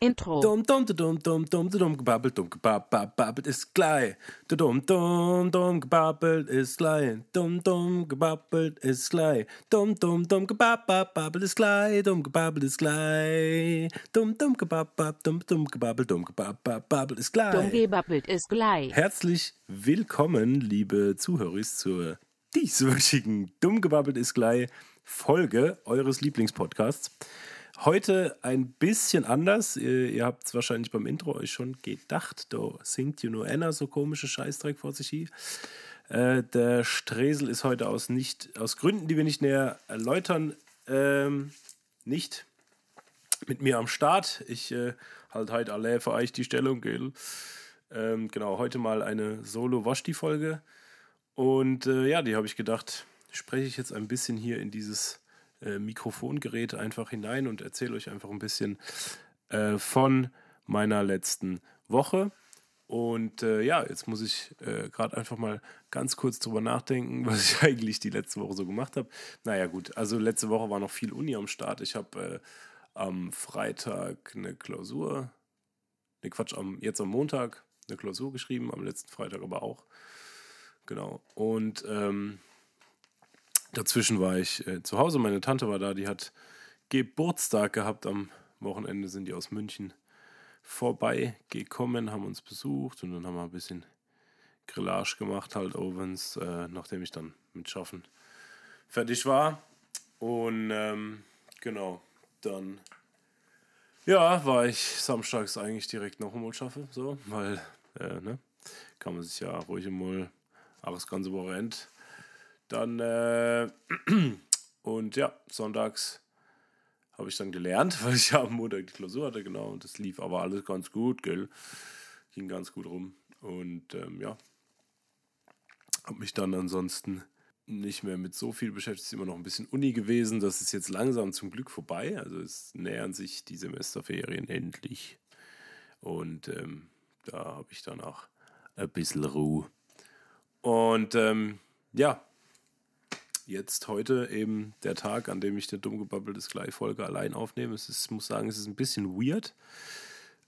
Intro. Dum dum dum dum dum dum gebabbelt, dum gebabbelt ist gleich. Dum dum dum gebabbelt ist gleich. Dum dum gebabbelt ist gleich. Dum dum dum gebabbelt ist gleich. Dum gebabbelt ist gleich. Dum dum gebabbelt, dum dum gebabbelt, dum gebabbelt ist gleich. Dumm gebabbelt ist gleich. Herzlich willkommen, liebe Zuhörer, zur dieswöchigen Dumm gebabbelt ist gleich Folge eures Lieblingspodcasts. Heute ein bisschen anders. Ihr, ihr habt es wahrscheinlich beim Intro euch schon gedacht. Da singt you know Anna so komische Scheißdreck vor sich hin. Äh, der Stresel ist heute aus, nicht, aus Gründen, die wir nicht näher erläutern, ähm, nicht mit mir am Start. Ich äh, halt heute alle für euch die Stellung, gell? Ähm, genau, heute mal eine Solo-Washti-Folge. Und äh, ja, die habe ich gedacht, spreche ich jetzt ein bisschen hier in dieses äh, Mikrofongerät einfach hinein und erzähle euch einfach ein bisschen äh, von meiner letzten Woche. Und äh, ja, jetzt muss ich äh, gerade einfach mal ganz kurz drüber nachdenken, was ich eigentlich die letzte Woche so gemacht habe. Naja, gut, also letzte Woche war noch viel Uni am Start. Ich habe äh, am Freitag eine Klausur, ne Quatsch, am, jetzt am Montag eine Klausur geschrieben, am letzten Freitag aber auch. Genau. Und ähm, dazwischen war ich äh, zu Hause. Meine Tante war da, die hat Geburtstag gehabt. Am Wochenende sind die aus München vorbeigekommen, haben uns besucht und dann haben wir ein bisschen Grillage gemacht, halt Ovens, äh, nachdem ich dann mit Schaffen fertig war. Und ähm, genau, dann ja, war ich samstags eigentlich direkt noch einmal schaffe, so, weil, äh, ne, kann man sich ja ruhig einmal auch das ganze Wochenende dann, äh, und ja, sonntags habe ich dann gelernt, weil ich am Montag die Klausur hatte, genau. Und das lief aber alles ganz gut, gell. Ging ganz gut rum. Und ähm, ja, habe mich dann ansonsten nicht mehr mit so viel beschäftigt. Es ist immer noch ein bisschen Uni gewesen. Das ist jetzt langsam zum Glück vorbei. Also es nähern sich die Semesterferien endlich. Und ähm, da habe ich dann auch ein bisschen Ruhe. Und ähm, ja, jetzt heute eben der Tag, an dem ich der Dummgebabbel des Gleich-Folge allein aufnehme. Es ist, muss sagen, es ist ein bisschen weird.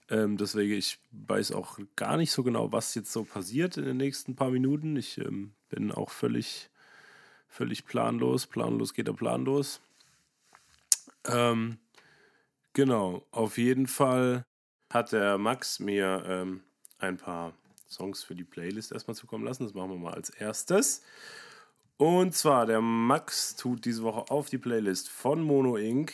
Ähm, deswegen, ich weiß auch gar nicht so genau, was jetzt so passiert in den nächsten paar Minuten. Ich ähm, bin auch völlig, völlig planlos. Planlos geht er planlos. Ähm, genau, auf jeden Fall hat der Max mir ähm, ein paar Songs für die Playlist erstmal zukommen lassen. Das machen wir mal als erstes. Und zwar, der Max tut diese Woche auf die Playlist von Mono Inc.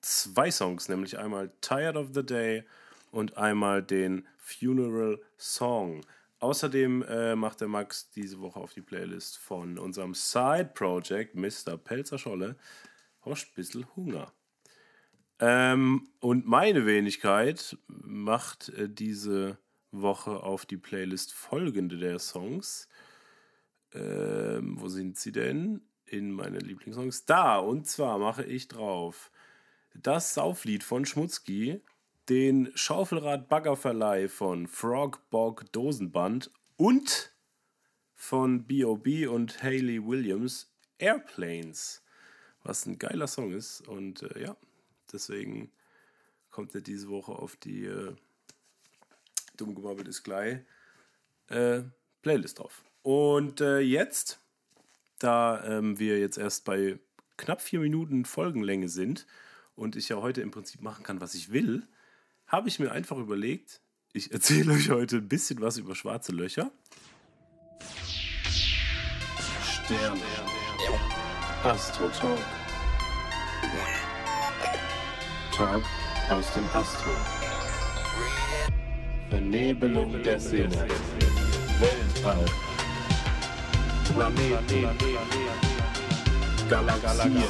zwei Songs, nämlich einmal Tired of the Day und einmal den Funeral Song. Außerdem äh, macht der Max diese Woche auf die Playlist von unserem Side Project Mr. Pelzer Scholle Host bissel Hunger. Ähm, und meine Wenigkeit macht äh, diese Woche auf die Playlist folgende der Songs. Ähm, wo sind sie denn? In meine Lieblingssongs. Da, und zwar mache ich drauf das Sauflied von Schmutzki, den Schaufelrad-Baggerverleih von Frogbog Dosenband und von B.O.B. und Hayley Williams Airplanes. Was ein geiler Song ist. Und äh, ja, deswegen kommt er diese Woche auf die äh, Dummgebabbelt ist gleich äh, Playlist drauf. Und äh, jetzt, da ähm, wir jetzt erst bei knapp vier Minuten Folgenlänge sind und ich ja heute im Prinzip machen kann, was ich will, habe ich mir einfach überlegt, ich erzähle euch heute ein bisschen was über schwarze Löcher. Sterne. Astrotalk. Talk aus dem Astro. Vernebelung der Sinne. Weltall. Planeten. Galaxien.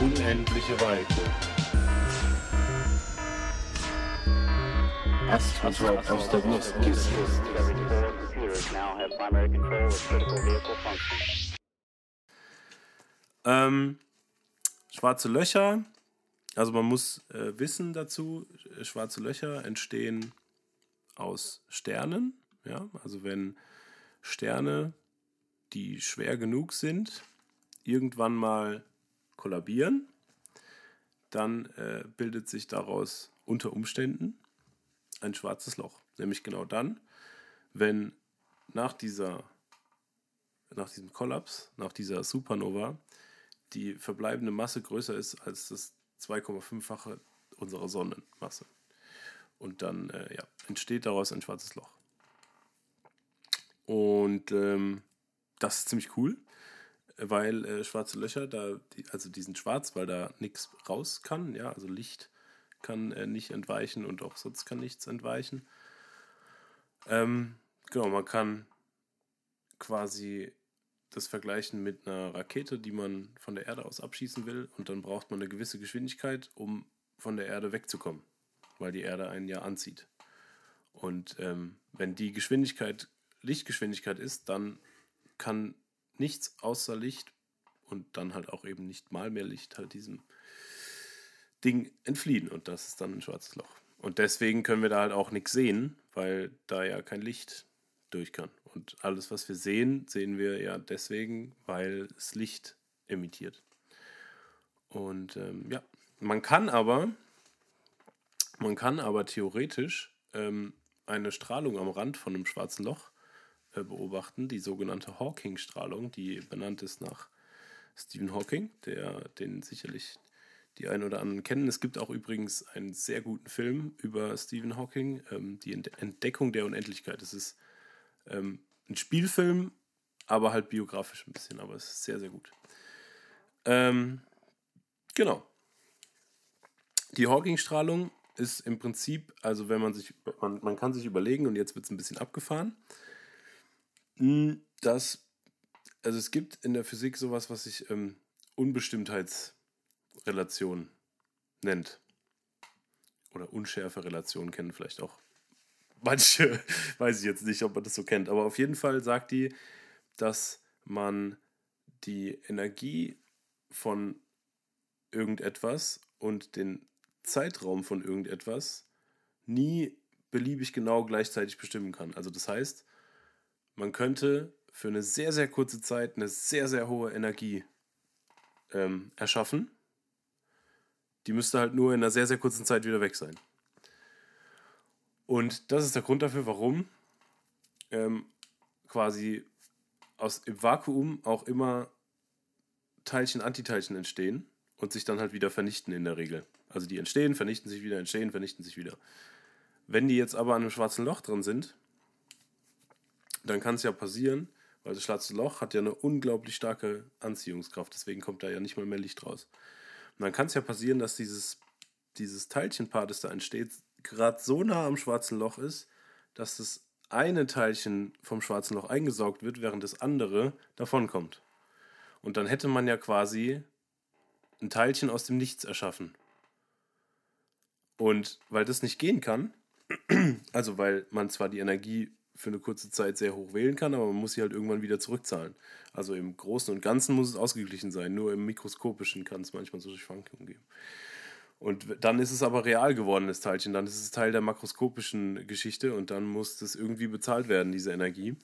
Unendliche Weite. Astrotalk aus der functions. Ähm, schwarze Löcher, also man muss äh, wissen dazu, schwarze Löcher entstehen aus Sternen. Ja? Also wenn Sterne, die schwer genug sind, irgendwann mal kollabieren, dann äh, bildet sich daraus unter Umständen ein schwarzes Loch. Nämlich genau dann, wenn nach dieser nach diesem Kollaps, nach dieser Supernova, die verbleibende Masse größer ist als das 2,5-fache unserer Sonnenmasse. Und dann äh, ja, entsteht daraus ein schwarzes Loch. Und ähm, das ist ziemlich cool, weil äh, schwarze Löcher, da, die, also die sind schwarz, weil da nichts raus kann, ja, also Licht kann äh, nicht entweichen und auch sonst kann nichts entweichen. Ähm, genau, man kann quasi das vergleichen mit einer Rakete, die man von der Erde aus abschießen will und dann braucht man eine gewisse Geschwindigkeit, um von der Erde wegzukommen, weil die Erde einen ja anzieht. Und ähm, wenn die Geschwindigkeit Lichtgeschwindigkeit ist, dann kann nichts außer Licht und dann halt auch eben nicht mal mehr Licht halt diesem Ding entfliehen und das ist dann ein schwarzes Loch. Und deswegen können wir da halt auch nichts sehen, weil da ja kein Licht durch kann. Und alles, was wir sehen, sehen wir ja deswegen, weil es Licht emittiert. Und ähm, ja, man kann aber, man kann aber theoretisch ähm, eine Strahlung am Rand von einem schwarzen Loch beobachten, die sogenannte Hawking-Strahlung, die benannt ist nach Stephen Hawking, der den sicherlich die einen oder anderen kennen. Es gibt auch übrigens einen sehr guten Film über Stephen Hawking, ähm, die Entdeckung der Unendlichkeit. Es ist ähm, ein Spielfilm, aber halt biografisch ein bisschen, aber es ist sehr, sehr gut. Ähm, genau. Die Hawking-Strahlung ist im Prinzip, also wenn man sich, man, man kann sich überlegen, und jetzt wird es ein bisschen abgefahren, hm, dass, also es gibt in der Physik sowas, was sich ähm, Unbestimmtheitsrelation nennt. Oder unschärfe Relation kennen vielleicht auch manche, weiß ich jetzt nicht, ob man das so kennt, aber auf jeden Fall sagt die, dass man die Energie von irgendetwas und den Zeitraum von irgendetwas nie beliebig genau gleichzeitig bestimmen kann. Also das heißt, man könnte für eine sehr, sehr kurze Zeit eine sehr, sehr hohe Energie ähm, erschaffen. Die müsste halt nur in einer sehr, sehr kurzen Zeit wieder weg sein. Und das ist der Grund dafür, warum ähm, quasi aus im Vakuum auch immer Teilchen, Antiteilchen entstehen und sich dann halt wieder vernichten in der Regel. Also die entstehen, vernichten sich wieder, entstehen, vernichten sich wieder. Wenn die jetzt aber an einem schwarzen Loch drin sind, dann kann es ja passieren, weil das schwarze Loch hat ja eine unglaublich starke Anziehungskraft, deswegen kommt da ja nicht mal mehr Licht raus. Und dann kann es ja passieren, dass dieses, dieses Teilchenpaar, das da entsteht, gerade so nah am schwarzen Loch ist, dass das eine Teilchen vom schwarzen Loch eingesaugt wird, während das andere davonkommt. Und dann hätte man ja quasi ein Teilchen aus dem Nichts erschaffen. Und weil das nicht gehen kann, also weil man zwar die Energie für eine kurze Zeit sehr hoch wählen kann, aber man muss sie halt irgendwann wieder zurückzahlen. Also im Großen und Ganzen muss es ausgeglichen sein, nur im Mikroskopischen kann es manchmal solche Schwankungen geben. Und dann ist es aber real geworden, das Teilchen. Dann ist es Teil der makroskopischen Geschichte und dann muss das irgendwie bezahlt werden, diese Energie.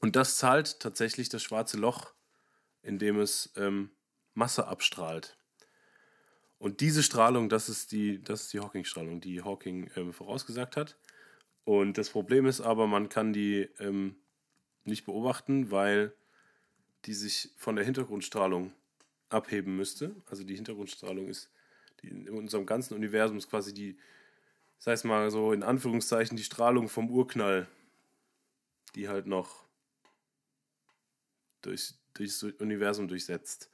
Und das zahlt tatsächlich das schwarze Loch, indem es ähm, Masse abstrahlt. Und diese Strahlung, das ist die, die Hawking-Strahlung, die Hawking ähm, vorausgesagt hat. Und das Problem ist aber, man kann die ähm, nicht beobachten, weil die sich von der Hintergrundstrahlung abheben müsste. Also die Hintergrundstrahlung ist die in unserem ganzen Universum ist quasi die, das heißt mal so in Anführungszeichen, die Strahlung vom Urknall, die halt noch durch, durchs Universum durchsetzt.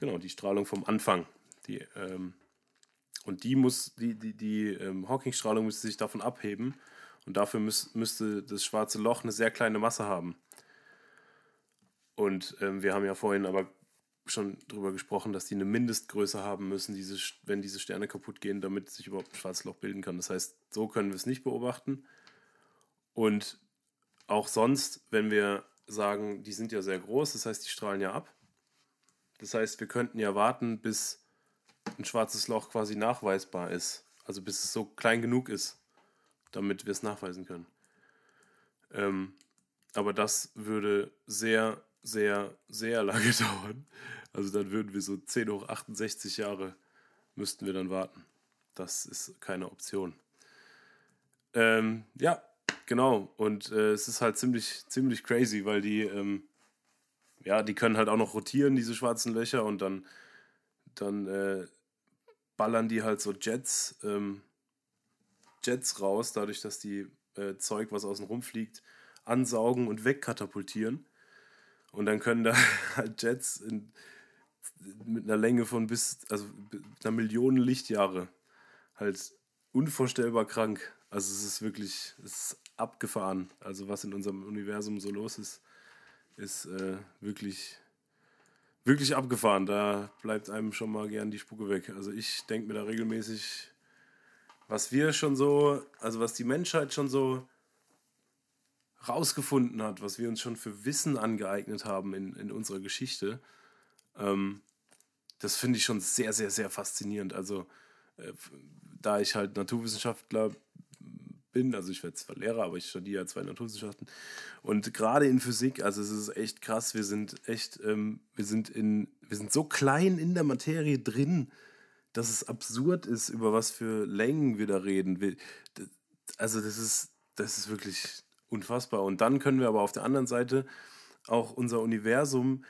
Genau, die Strahlung vom Anfang. Die, ähm, und die muss, die, die, die ähm, Hawking-Strahlung müsste sich davon abheben. Und dafür müß, müsste das schwarze Loch eine sehr kleine Masse haben. Und ähm, wir haben ja vorhin aber schon darüber gesprochen, dass die eine Mindestgröße haben müssen, diese, wenn diese Sterne kaputt gehen, damit sich überhaupt ein schwarzes Loch bilden kann. Das heißt, so können wir es nicht beobachten. Und auch sonst, wenn wir sagen, die sind ja sehr groß, das heißt, die strahlen ja ab. Das heißt, wir könnten ja warten, bis ein schwarzes Loch quasi nachweisbar ist. Also bis es so klein genug ist, damit wir es nachweisen können. Ähm, aber das würde sehr sehr, sehr lange dauern. Also dann würden wir so 10 hoch 68 Jahre müssten wir dann warten. Das ist keine Option. Ähm, ja, genau. Und äh, es ist halt ziemlich, ziemlich crazy, weil die, ähm, ja, die können halt auch noch rotieren, diese schwarzen Löcher, und dann, dann äh, ballern die halt so Jets, ähm, Jets raus, dadurch, dass die äh, Zeug, was außen rumfliegt, ansaugen und wegkatapultieren. Und dann können da halt Jets in, mit einer Länge von bis, also einer Million Lichtjahre halt unvorstellbar krank. Also es ist wirklich, es ist abgefahren. Also was in unserem Universum so los ist, ist äh, wirklich, wirklich abgefahren. Da bleibt einem schon mal gern die Spucke weg. Also ich denke mir da regelmäßig, was wir schon so, also was die Menschheit schon so rausgefunden hat, was wir uns schon für Wissen angeeignet haben in, in unserer Geschichte, ähm, das finde ich schon sehr, sehr, sehr faszinierend. Also, äh, da ich halt Naturwissenschaftler bin, also ich werde zwar Lehrer, aber ich studiere ja zwei Naturwissenschaften. Und gerade in Physik, also es ist echt krass, wir sind echt, ähm, wir sind in, wir sind so klein in der Materie drin, dass es absurd ist, über was für Längen wir da reden. Also das ist, das ist wirklich unfassbar. Und dann können wir aber auf der anderen Seite auch unser Universum,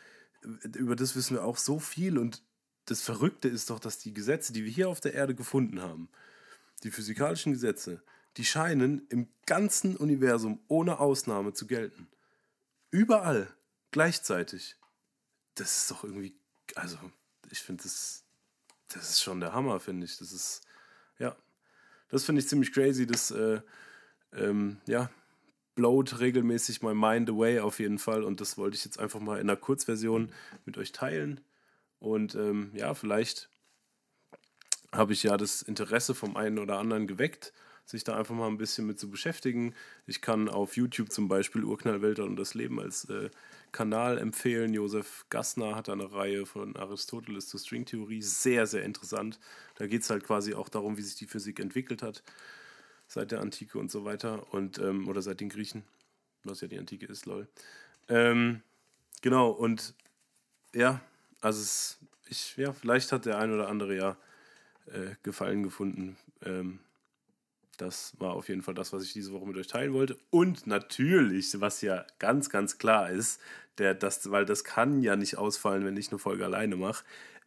über das wissen wir auch so viel. Und das Verrückte ist doch, dass die Gesetze, die wir hier auf der Erde gefunden haben, die physikalischen Gesetze, die scheinen im ganzen Universum ohne Ausnahme zu gelten. Überall, gleichzeitig. Das ist doch irgendwie, also ich finde das, das ist schon der Hammer, finde ich. Das ist, ja, das finde ich ziemlich crazy. Das, äh, ähm, ja, blowt regelmäßig my mind away auf jeden Fall. Und das wollte ich jetzt einfach mal in einer Kurzversion mit euch teilen. Und ähm, ja, vielleicht habe ich ja das Interesse vom einen oder anderen geweckt, sich da einfach mal ein bisschen mit zu beschäftigen. Ich kann auf YouTube zum Beispiel Urknallwälder und das Leben als äh, Kanal empfehlen. Josef Gassner hat eine Reihe von Aristoteles zur Stringtheorie. Sehr, sehr interessant. Da geht es halt quasi auch darum, wie sich die Physik entwickelt hat seit der Antike und so weiter. Und, ähm, oder seit den Griechen, was ja die Antike ist, lol. Ähm, genau, und ja, also es, ich, ja, vielleicht hat der ein oder andere ja äh, Gefallen gefunden. Ähm, das war auf jeden Fall das, was ich diese Woche mit euch teilen wollte. Und natürlich, was ja ganz, ganz klar ist, der, das, weil das kann ja nicht ausfallen, wenn ich eine Folge alleine mache,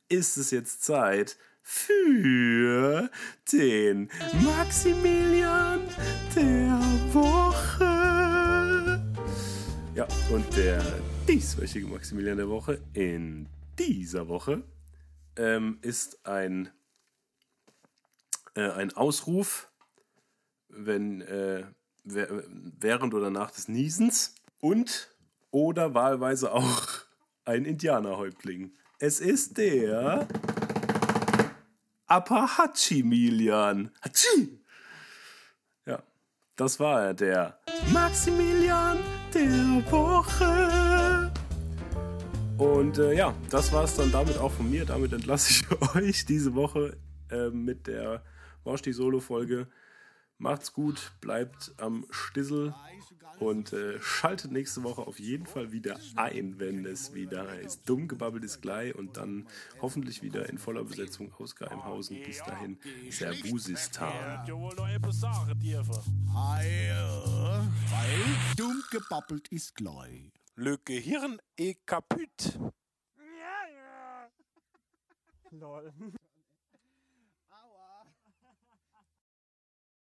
ist es jetzt Zeit für den Maximilian der Woche. Ja, und der dieswöchige Maximilian der Woche in dieser Woche ähm, ist ein, äh, ein Ausruf, wenn äh, während oder nach des Niesens und oder wahlweise auch ein Indianerhäuptling. Es ist der Apahachi-Milian. Hachi! Ja, das war er, der Maximilian der Woche. Und äh, ja, das war es dann damit auch von mir. Damit entlasse ich euch diese Woche äh, mit der Washti Solo-Folge. Macht's gut, bleibt am Stissel und äh, schaltet nächste Woche auf jeden Fall wieder ein, wenn es wieder heißt. Dumm gebabbelt ist gleich und dann hoffentlich wieder in voller Besetzung aus Geheimhausen. Bis dahin, Servusistan. Weil dumm gebabbelt ist gleich. Le Gehirn est kaput. Lol.